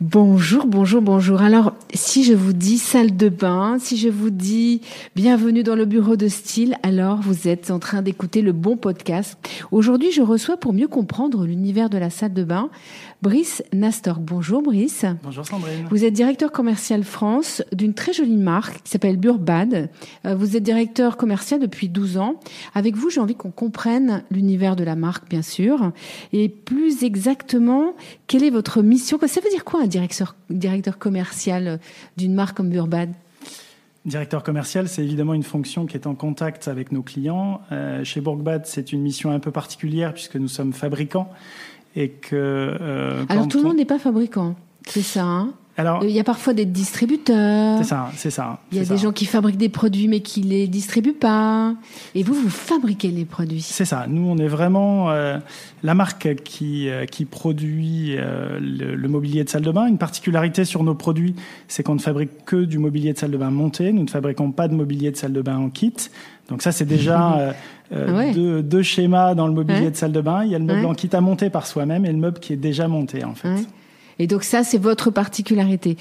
Bonjour, bonjour, bonjour. Alors, si je vous dis salle de bain, si je vous dis bienvenue dans le bureau de style, alors vous êtes en train d'écouter le bon podcast. Aujourd'hui, je reçois pour mieux comprendre l'univers de la salle de bain Brice Nastor. Bonjour Brice. Bonjour Sandrine. Vous êtes directeur commercial France d'une très jolie marque qui s'appelle Burbad. Euh, vous êtes directeur commercial depuis 12 ans. Avec vous, j'ai envie qu'on comprenne l'univers de la marque, bien sûr. Et plus exactement, quelle est votre mission? Ça veut dire quoi directeur, directeur commercial d'une marque comme Burbad Directeur commercial, c'est évidemment une fonction qui est en contact avec nos clients. Euh, chez Burbad, c'est une mission un peu particulière puisque nous sommes fabricants et que. Euh, Alors tout le monde n'est pas fabricant, c'est ça. Hein? Alors, il y a parfois des distributeurs. C'est ça, c'est ça. Il y a des gens qui fabriquent des produits mais qui les distribuent pas. Et vous, vous fabriquez les produits. C'est ça. Nous, on est vraiment euh, la marque qui euh, qui produit euh, le, mobilier de salle de bain. Une particularité sur nos produits, c'est qu'on ne fabrique que du mobilier de salle de bain monté. Nous ne fabriquons pas de mobilier de salle de bain en kit. Donc ça, c'est déjà ah deux, schémas dans le mobilier de salle de bain. Il y a le meuble en kit à monter par soi-même et le meuble qui est déjà monté en fait. Et donc ça, c'est votre particularité.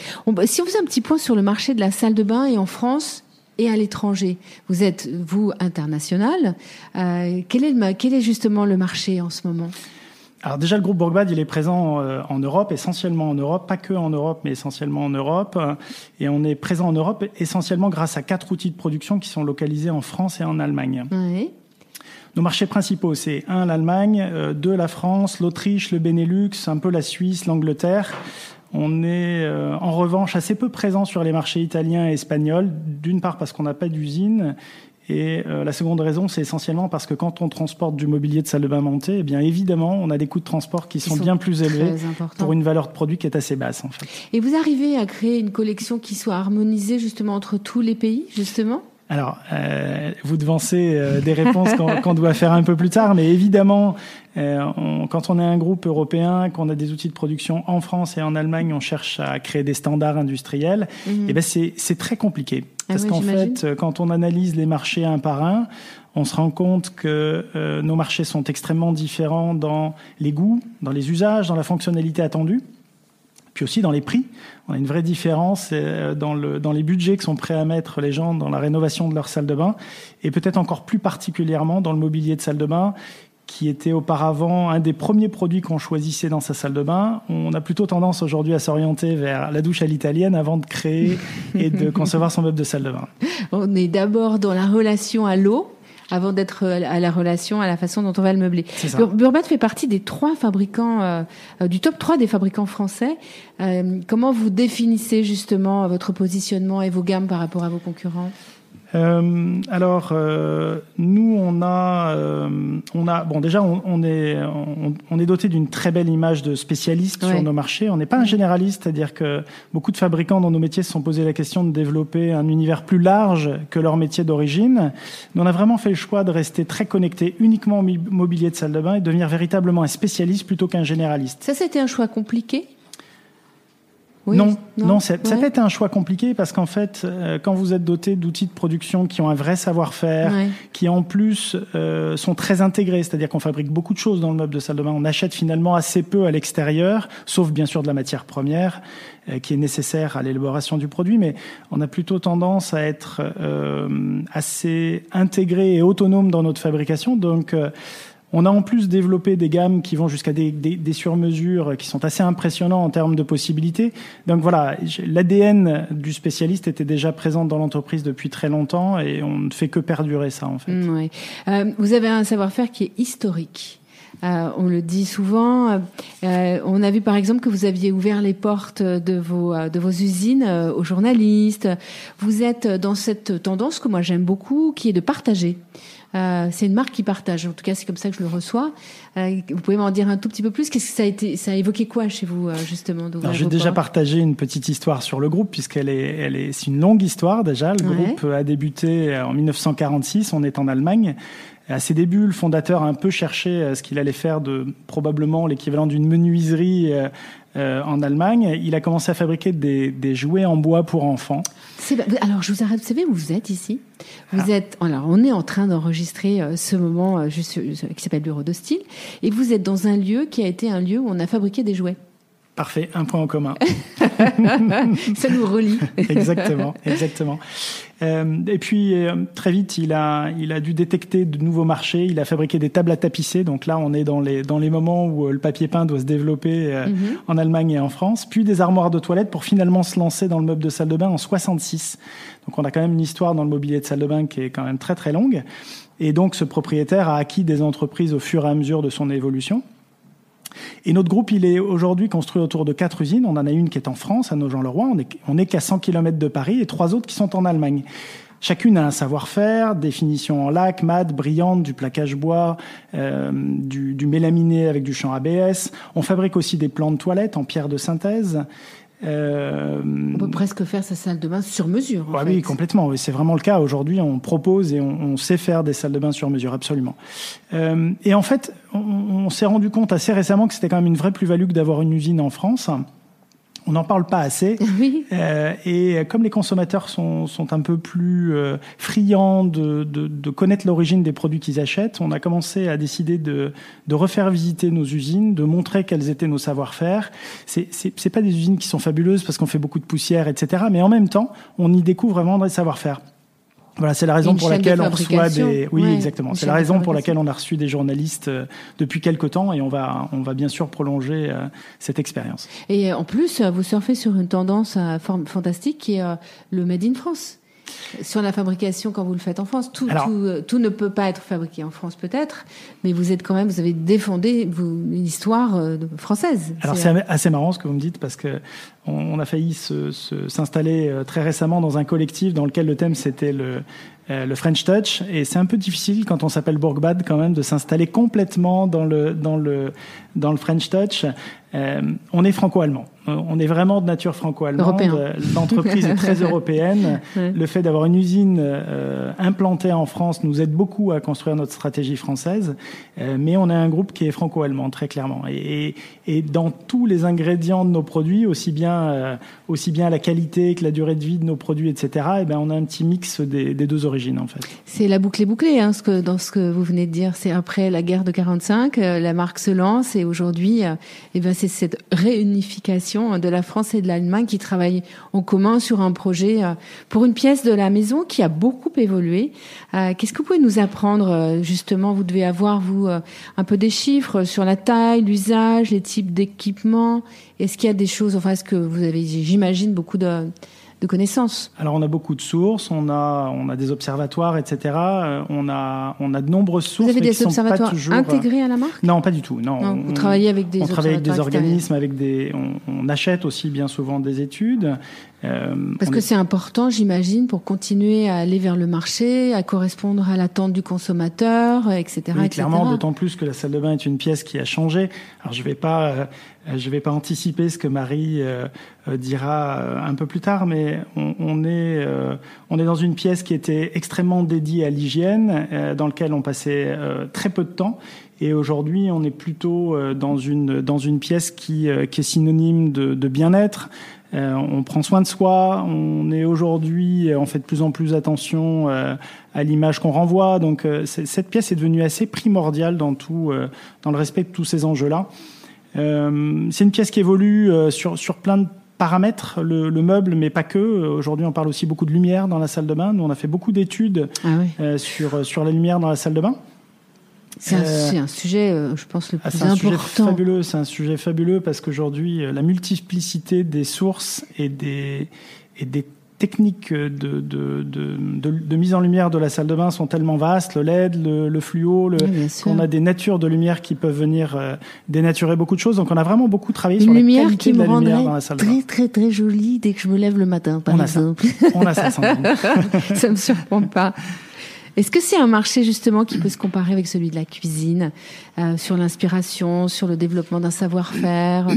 si on faisait un petit point sur le marché de la salle de bain et en France et à l'étranger, vous êtes, vous, international. Euh, quel, est quel est justement le marché en ce moment? Alors déjà, le groupe Bourgbad, il est présent euh, en Europe, essentiellement en Europe, pas que en Europe, mais essentiellement en Europe. Et on est présent en Europe essentiellement grâce à quatre outils de production qui sont localisés en France et en Allemagne. Oui. Nos marchés principaux, c'est un, l'Allemagne, euh, deux, la France, l'Autriche, le Benelux, un peu la Suisse, l'Angleterre. On est euh, en revanche assez peu présent sur les marchés italiens et espagnols, d'une part parce qu'on n'a pas d'usine, et euh, la seconde raison, c'est essentiellement parce que quand on transporte du mobilier de salle de bain monté, eh bien évidemment, on a des coûts de transport qui, sont, bien plus élevés pour une valeur de produit qui est assez basse en fait. Et vous arrivez à créer une collection qui soit harmonisée justement entre tous les pays, justement? Alors, euh, vous devancez euh, des réponses qu'on doit faire un peu plus tard, mais évidemment, euh, quand on est un groupe européen, qu'on a des outils de production en France et en Allemagne, on cherche à créer des standards industriels. Mhm. Et eh ben c'est très compliqué ah parce qu'en fait, quand on analyse les marchés un par un, on se rend compte que euh, nos marchés sont extrêmement différents dans les goûts, dans les usages, dans la fonctionnalité attendue puis aussi dans les prix. On a une vraie différence euh, dans, le, dans les budgets que sont prêts à mettre les gens dans la rénovation de leur salle de bain, et peut-être encore plus particulièrement dans le mobilier de salle de bain, qui était auparavant un des premiers produits qu'on choisissait dans sa salle de bain. On a plutôt tendance aujourd'hui à s'orienter vers la douche à l'italienne avant de créer et de concevoir son meuble de salle de bain. On est d'abord dans la relation à l'eau, avant d'être à la relation, à la façon dont on va le meubler. Burbat fait partie des trois fabricants, euh, euh, du top 3 des fabricants français. Euh, comment vous définissez justement votre positionnement et vos gammes par rapport à vos concurrents? Euh, alors, euh, nous, on a, euh, on a, bon, déjà, on, on est, on, on, est doté d'une très belle image de spécialiste sur nos marchés. On n'est pas un généraliste, c'est-à-dire que beaucoup de fabricants dans nos métiers se sont posés la question de développer un univers plus large que leur métier d'origine. Mais on a vraiment fait le choix de rester très connecté uniquement au mobilier de salle de bain et de devenir véritablement un spécialiste plutôt qu'un généraliste. Ça, c'était un choix compliqué? Non, non, ça, peut être un choix compliqué parce qu'en fait, euh, quand vous êtes doté d'outils de production qui ont un vrai savoir-faire, qui en plus euh, sont très intégrés, c'est-à-dire qu'on fabrique beaucoup de choses dans le meuble de salle de bain, on achète finalement assez peu à l'extérieur, sauf bien sûr de la matière première euh, qui est nécessaire à l'élaboration du produit, mais on a plutôt tendance à être assez intégré et autonome dans notre fabrication, donc on a en plus développé des gammes qui vont jusqu'à des, des, des surmesures qui sont assez impressionnants en termes de possibilités. Donc voilà, l'ADN du spécialiste était déjà présent dans l'entreprise depuis très longtemps et on ne fait que perdurer ça en fait. Mmh, euh, vous avez un savoir-faire qui est historique. Euh, on le dit souvent. Euh, on a vu par exemple que vous aviez ouvert les portes de vos euh, de vos usines euh, aux journalistes. Vous êtes dans cette tendance que moi j'aime beaucoup, qui est de partager. Euh, c'est une marque qui partage. En tout cas, c'est comme ça que je le reçois. Euh, vous pouvez m'en dire un tout petit peu plus Qu'est-ce que ça a été Ça a évoqué quoi chez vous euh, justement J'ai déjà partagé une petite histoire sur le groupe puisqu'elle est, elle est, c'est une longue histoire déjà. Le groupe a débuté en 1946. On est en Allemagne. À ses débuts, le fondateur a un peu cherché ce qu'il allait faire de probablement l'équivalent d'une menuiserie euh, en Allemagne. Il a commencé à fabriquer des, des jouets en bois pour enfants. Alors, je vous arrête. Vous savez où vous êtes ici? Vous ah. êtes. Alors, on est en train d'enregistrer euh, ce moment euh, juste, qui s'appelle Bureau de style, et vous êtes dans un lieu qui a été un lieu où on a fabriqué des jouets. Parfait, un point en commun. Ça nous relie. exactement, exactement. Euh, et puis euh, très vite, il a, il a dû détecter de nouveaux marchés. Il a fabriqué des tables à tapisser. Donc là, on est dans les dans les moments où euh, le papier peint doit se développer euh, mhm. en Allemagne et en France. Puis des armoires de toilette pour finalement se lancer dans le meuble de salle de bain en 66. Donc on a quand même une histoire dans le mobilier de salle de bain qui est quand même très très longue. Et donc ce propriétaire a acquis des entreprises au fur et à mesure de son évolution. Et notre groupe, il est aujourd'hui construit autour de quatre usines. On en a une qui est en France, à Nogent-le-Roi. On est, on est qu'à 100 km de Paris et trois autres qui sont en Allemagne. Chacune a un savoir-faire, définition en lac, mat, brillante, du plaquage bois, euh, du, du mélaminé avec du champ ABS. On fabrique aussi des plans de toilettes en pierre de synthèse. Euh, on peut presque faire sa salle de bain sur mesure. En Oui, complètement. C'est vraiment le cas. Aujourd'hui, on propose et on, on, sait faire des salles de bain sur mesure, absolument. Euh, et en fait, on, on s'est rendu compte assez récemment que c'était quand même une vraie plus-value que d'avoir une usine en France on n'en parle pas assez. Oui. Euh, et comme les consommateurs sont, sont un peu plus euh, friands de, de, de connaître l'origine des produits qu'ils achètent, on a commencé à décider de, de refaire visiter nos usines, de montrer quels étaient nos savoir-faire. C'est, c'est, c'est pas des usines qui sont fabuleuses parce qu'on fait beaucoup de poussière, etc. Mais en même temps, on y découvre vraiment des savoir-faire. Voilà, c'est la raison pour laquelle on reçoit des. Oui, exactement. C'est la raison pour laquelle on a reçu des journalistes euh, depuis quelque temps et on va, on va bien sûr prolonger euh, cette expérience. Et en plus, vous surfez sur une tendance euh, fantastique qui est le Made in France sur la fabrication quand vous le faites en France. Tout, tout, tout, ne peut pas être fabriqué en France peut-être, mais vous êtes quand même, vous avez défendu une histoire française. Alors c'est assez marrant ce que vous me dites parce que on, a failli s'installer euh, très récemment dans un collectif dans lequel le thème c'était le, euh, le French Touch et c'est un peu difficile quand on s'appelle Bourg-Bad quand même de s'installer complètement dans le dans le dans le French Touch. Euh, on est franco-allemand. On est vraiment de nature franco-allemande. L'entreprise est très européenne. Le fait d'avoir une usine euh, implantée en France nous aide beaucoup à construire notre stratégie française. Euh, mais on est un groupe qui est franco-allemand, très clairement. Et, et, dans tous les ingrédients de nos produits, aussi bien, euh, aussi bien la qualité que la durée de vie de nos produits, etc., et eh ben, on a un petit mix des, deux origines, en fait. C'est la boucle est bouclée, hein, dans ce que vous venez de dire. C'est après la guerre de 45, la marque se lance et aujourd'hui, eh ben, c'est cette réunification de la France et de l'Allemagne qui travaillent en commun sur un projet euh, pour une pièce de la maison qui a beaucoup évolué. Euh, qu'est-ce que vous pouvez nous apprendre euh, justement? Vous devez avoir vous un peu des chiffres sur la taille, l'usage, les types d'équipements. Est-ce qu'il y a des choses Enfin, est-ce que vous avez, j'imagine, beaucoup de de connaissances. Alors on a beaucoup de sources, on a on a des observatoires, etc. Euh, on a on a de nombreuses sources. Vous avez des observatoires intégrés à la marque? Non, pas du tout. Non, vous travaillez avec des on travaille avec des organismes, avec des on, on, achète aussi bien souvent des études. Euh, Parce que c'est important, j'imagine, pour continuer à aller vers le marché, à correspondre à l'attente du consommateur, etc. Oui, clairement, d'autant plus que la salle de bain est une pièce qui a changé. Alors je vais pas, euh, je vais pas anticiper ce que Marie euh, dira un peu plus tard, mais on, est, on est dans une pièce qui était extrêmement dédiée à l'hygiène, dans lequel on passait très peu de temps. Et aujourd'hui, on est plutôt dans une dans une pièce qui, qui est synonyme de, bien-être, euh, on prend soin de soi. On est aujourd'hui, on fait de plus en plus attention euh, à l'image qu'on renvoie. Donc euh, cette pièce est devenue assez primordiale dans tout, dans le respect de tous ces enjeux-là. c'est une pièce qui évolue sur sur plein de paramètres, le, le, meuble, mais pas que. Aujourd'hui, on parle aussi beaucoup de lumière dans la salle de bain. Nous, on a fait beaucoup d'études ah oui. sur sur la lumière dans la salle de bain. C'est un, euh, un, sujet, euh, je pense, le ah, plus important. C'est fabuleux. C'est un sujet fabuleux parce qu'aujourd'hui, euh, la multiplicité des sources et des, et des techniques de, de, de, de, mise en lumière de la salle de bain sont tellement vastes, le LED, le, le fluo, le, qu'on a des natures de lumière qui peuvent venir dénaturer beaucoup de choses. Donc on a vraiment beaucoup travaillé sur la qualité qui de la lumière dans la salle très, de bain. Très très très jolie dès que je me lève le matin, par on exemple. A ça. On a ça, ça me surprend pas. Est-ce que c'est un marché justement qui peut se comparer avec celui de la cuisine euh, sur l'inspiration, sur le développement d'un savoir-faire?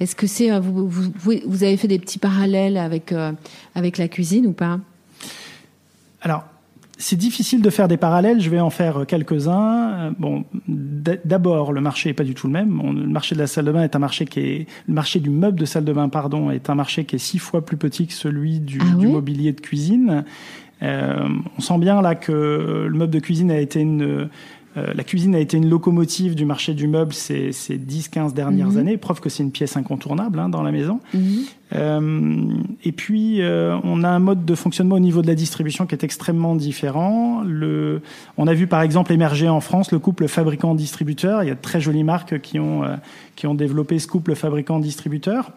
Est-ce que c'est euh, vous, vous, vous, avez fait des petits parallèles avec euh, avec la cuisine ou pas? Alors. C'est difficile de faire des parallèles, je vais en faire quelques-uns. Bon, d'abord, le marché est pas du tout le même. Le marché de la salle de bain est un marché qui est, le marché du meuble de salle de bain, pardon, est un marché qui est six fois plus petit que celui du, ah du mobilier de cuisine. Euh, on sent bien là que le meuble de cuisine a été une, euh, la cuisine a été une locomotive du marché du meuble ces, ces 10-15 dernières Mhm. années, preuve que c'est une pièce incontournable hein, dans la maison. Mhm. Euh, et puis, euh, on a un mode de fonctionnement au niveau de la distribution qui est extrêmement différent. Le, on a vu par exemple émerger en France le couple fabricant-distributeur. Il y a de très jolies marques qui ont, euh, qui ont développé ce couple fabricant-distributeur.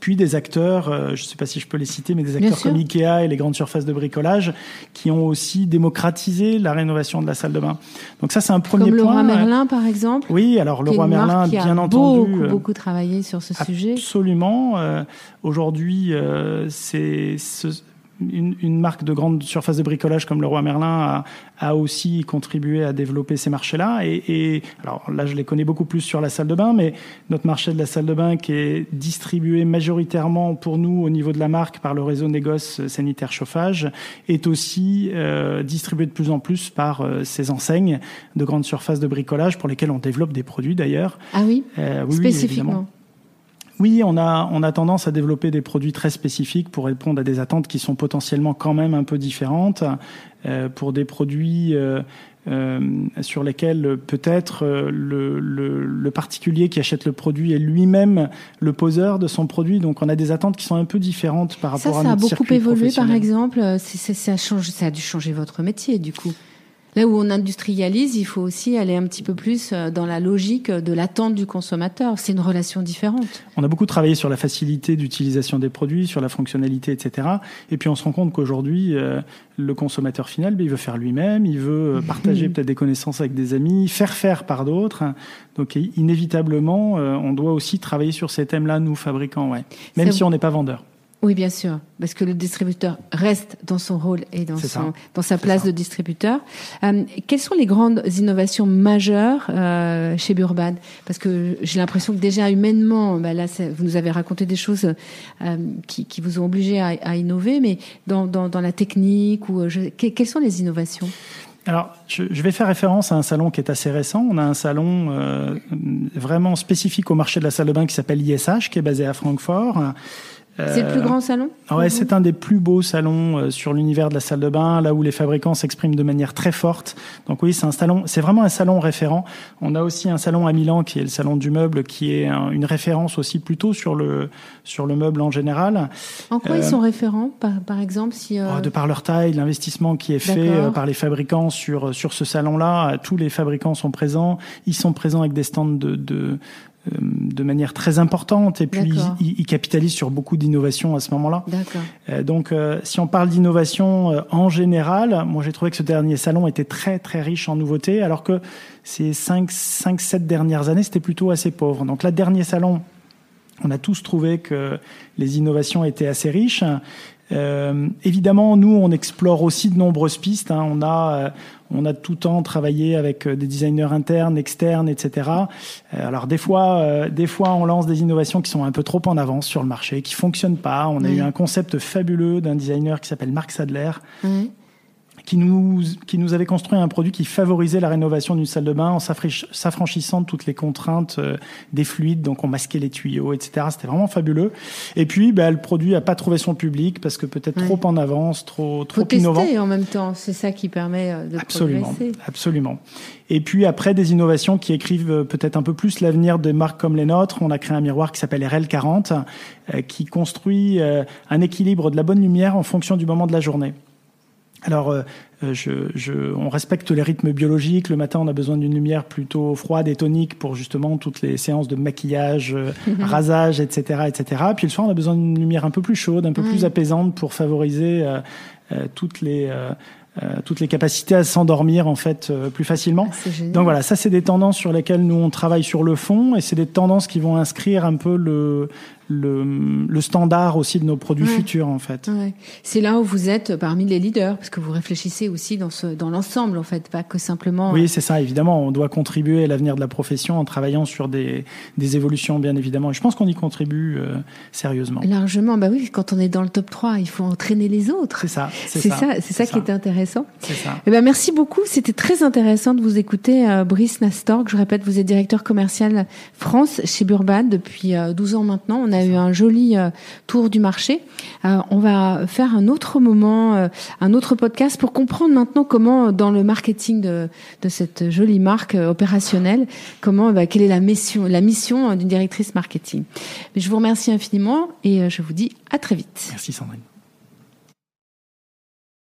Puis des acteurs, euh, je ne sais pas si je peux les citer, mais des Bien acteurs comme Ikea et les grandes surfaces de bricolage qui ont aussi démocratisé la rénovation de la salle de bain. Donc ça, c'est un premier Comme le point. roi Merlin, par exemple. Oui, alors le roi Merlin, qui a bien entendu. beaucoup, euh, beaucoup travaillé sur ce sujet. Absolument. Euh, Aujourd'hui, c'est ce- une, une marque de grande surface de bricolage comme le Roi Merlin a, a aussi contribué à développer ces marchés-là. Et, et alors là, je les connais beaucoup plus sur la salle de bain, mais notre marché de la salle de bain qui est distribué majoritairement pour nous au niveau de la marque par le réseau négoce sanitaire chauffage est aussi euh, distribué de plus en plus par euh, ces enseignes de grandes surfaces de bricolage pour lesquelles on développe des produits d'ailleurs. Ah oui, Euh, oui, spécifiquement. Oui, on a, on a tendance à développer des produits très spécifiques pour répondre à des attentes qui sont potentiellement quand même un peu différentes. Euh, pour des produits euh, euh, sur lesquels peut-être le, le, le particulier qui achète le produit est lui-même le poseur de son produit. Donc on a des attentes qui sont un peu différentes par ça, rapport à ça a notre beaucoup circuit évolué, par exemple. Ça, a changé, ça a dû changer votre métier, du coup. Là où on industrialise, il faut aussi aller un petit peu plus euh, dans la logique de l'attente du consommateur. C'est une relation différente. On a beaucoup travaillé sur la facilité d'utilisation des produits, sur la fonctionnalité, etc. Et puis on se rend compte qu'aujourd'hui, euh, le consommateur final, ben, il veut faire lui-même, il veut euh, partager peut-être des connaissances avec des amis, faire faire par d'autres. Donc inévitablement, on doit aussi travailler sur ces thèmes-là, nous fabricants, ouais. Même Ça si on n'est pas vendeur. Oui, bien sûr, parce que le distributeur reste dans son rôle et dans, C'est son, ça. dans sa place ça. de distributeur. Euh, quelles sont les grandes innovations majeures euh, chez Burban? Parce que j'ai l'impression que déjà humainement, bah là, vous nous avez raconté des choses euh, qui, qui vous ont obligé à, à innover, mais dans, dans, dans la technique ou je- que- quelles sont les innovations? Alors, je, je vais faire référence à un salon qui est assez récent. On a un salon euh, vraiment spécifique au marché de la salle de bain qui s'appelle ISH, qui est basé à Francfort. C'est le plus Euh, grand salon Ah Ouais, c'est un des plus beaux salons euh, sur l'univers de la salle de bain, là où les fabricants s'expriment de manière très forte. Donc oui, c'est un salon, c'est vraiment un salon référent. On a aussi un salon à Milan qui est le salon du meuble, qui est un- une référence aussi plutôt sur le sur le meuble en général. En quoi ils euh, sont référents, par, par exemple si, euh, Oh, De par leur taille, l'investissement qui est fait par les fabricants sur sur ce salon-là, tous les fabricants sont présents. Ils sont présents avec des stands de, de de manière très importante et puis ils, ils capitalisent sur beaucoup d'innovations à ce moment-là. Euh, donc, euh, si on parle d'innovation euh, en général, moi j'ai trouvé que ce dernier salon était très très riche en nouveautés, alors que ces 5, 5 7 dernières années, c'était plutôt assez pauvre. Donc, là, dernier salon, on a tous trouvé que les innovations étaient assez riches. Euh, évidemment, nous, on explore aussi de nombreuses pistes. hein. On a, euh, on a tout le temps travaillé avec euh, des designers internes, externes, etc. Euh, alors des fois, euh, des fois, on lance des innovations qui sont un peu trop en avance sur le marché, qui fonctionnent pas. On a Oui. eu un concept fabuleux d'un designer qui s'appelle Marc Sadler. Qui nous, qui nous avait construit un produit qui favorisait la rénovation d'une salle de bain en s'affranchissant de toutes les contraintes euh, des fluides, donc on masquait les tuyaux, etc. C'était vraiment fabuleux. Et puis, bah, le produit a pas trouvé son public parce que peut-être Ouais. trop en avance, trop, Faut trop innovant. tester en même temps, c'est ça qui permet euh, de Absolument, progresser. absolument. Et puis après des innovations qui écrivent euh, peut-être un peu plus l'avenir des marques comme les nôtres, on a créé un miroir qui s'appelle RL40, euh, qui construit un équilibre de la bonne lumière en fonction du moment de la journée. Alors, euh, euh, je, je, on respecte les rythmes biologiques. Le matin, on a besoin d'une lumière plutôt froide et tonique pour justement toutes les séances de maquillage, euh, rasage, etc., etc. Puis le soir, on a besoin d'une lumière un peu plus chaude, un peu plus apaisante pour favoriser euh, euh, toutes les euh, euh, toutes les capacités à s'endormir en fait euh, plus facilement. Ah. Donc voilà, ça c'est des tendances sur lesquelles nous on travaille sur le fond et c'est des tendances qui vont inscrire un peu le le, le standard aussi de nos produits Ouais. futurs en fait. Ouais. C'est là où vous êtes parmi les leaders, parce que vous réfléchissez aussi dans, ce, dans l'ensemble, en fait, pas que simplement. Oui, c'est ça, évidemment. On doit contribuer à l'avenir de la profession en travaillant sur des, des évolutions, bien évidemment. Et je pense qu'on y contribue euh, sérieusement. Largement, bah oui, quand on est dans le top 3, il faut entraîner les autres. C'est ça, c'est ça. ça, c'est ça qui est intéressant. Intéressant. C'est ça. Eh ben, merci beaucoup. C'était très intéressant de vous écouter, euh, Brice Nastorg. Je répète, vous êtes directeur commercial France chez Burban depuis 12 ans maintenant. On a eu un joli tour du marché. on va faire un autre moment, un autre podcast pour comprendre maintenant comment, dans le marketing de, de cette jolie marque opérationnelle, comment, bah, quelle est la mission, la mission d'une directrice marketing. Mais je vous remercie infiniment et je vous dis à très vite. Merci Sandrine.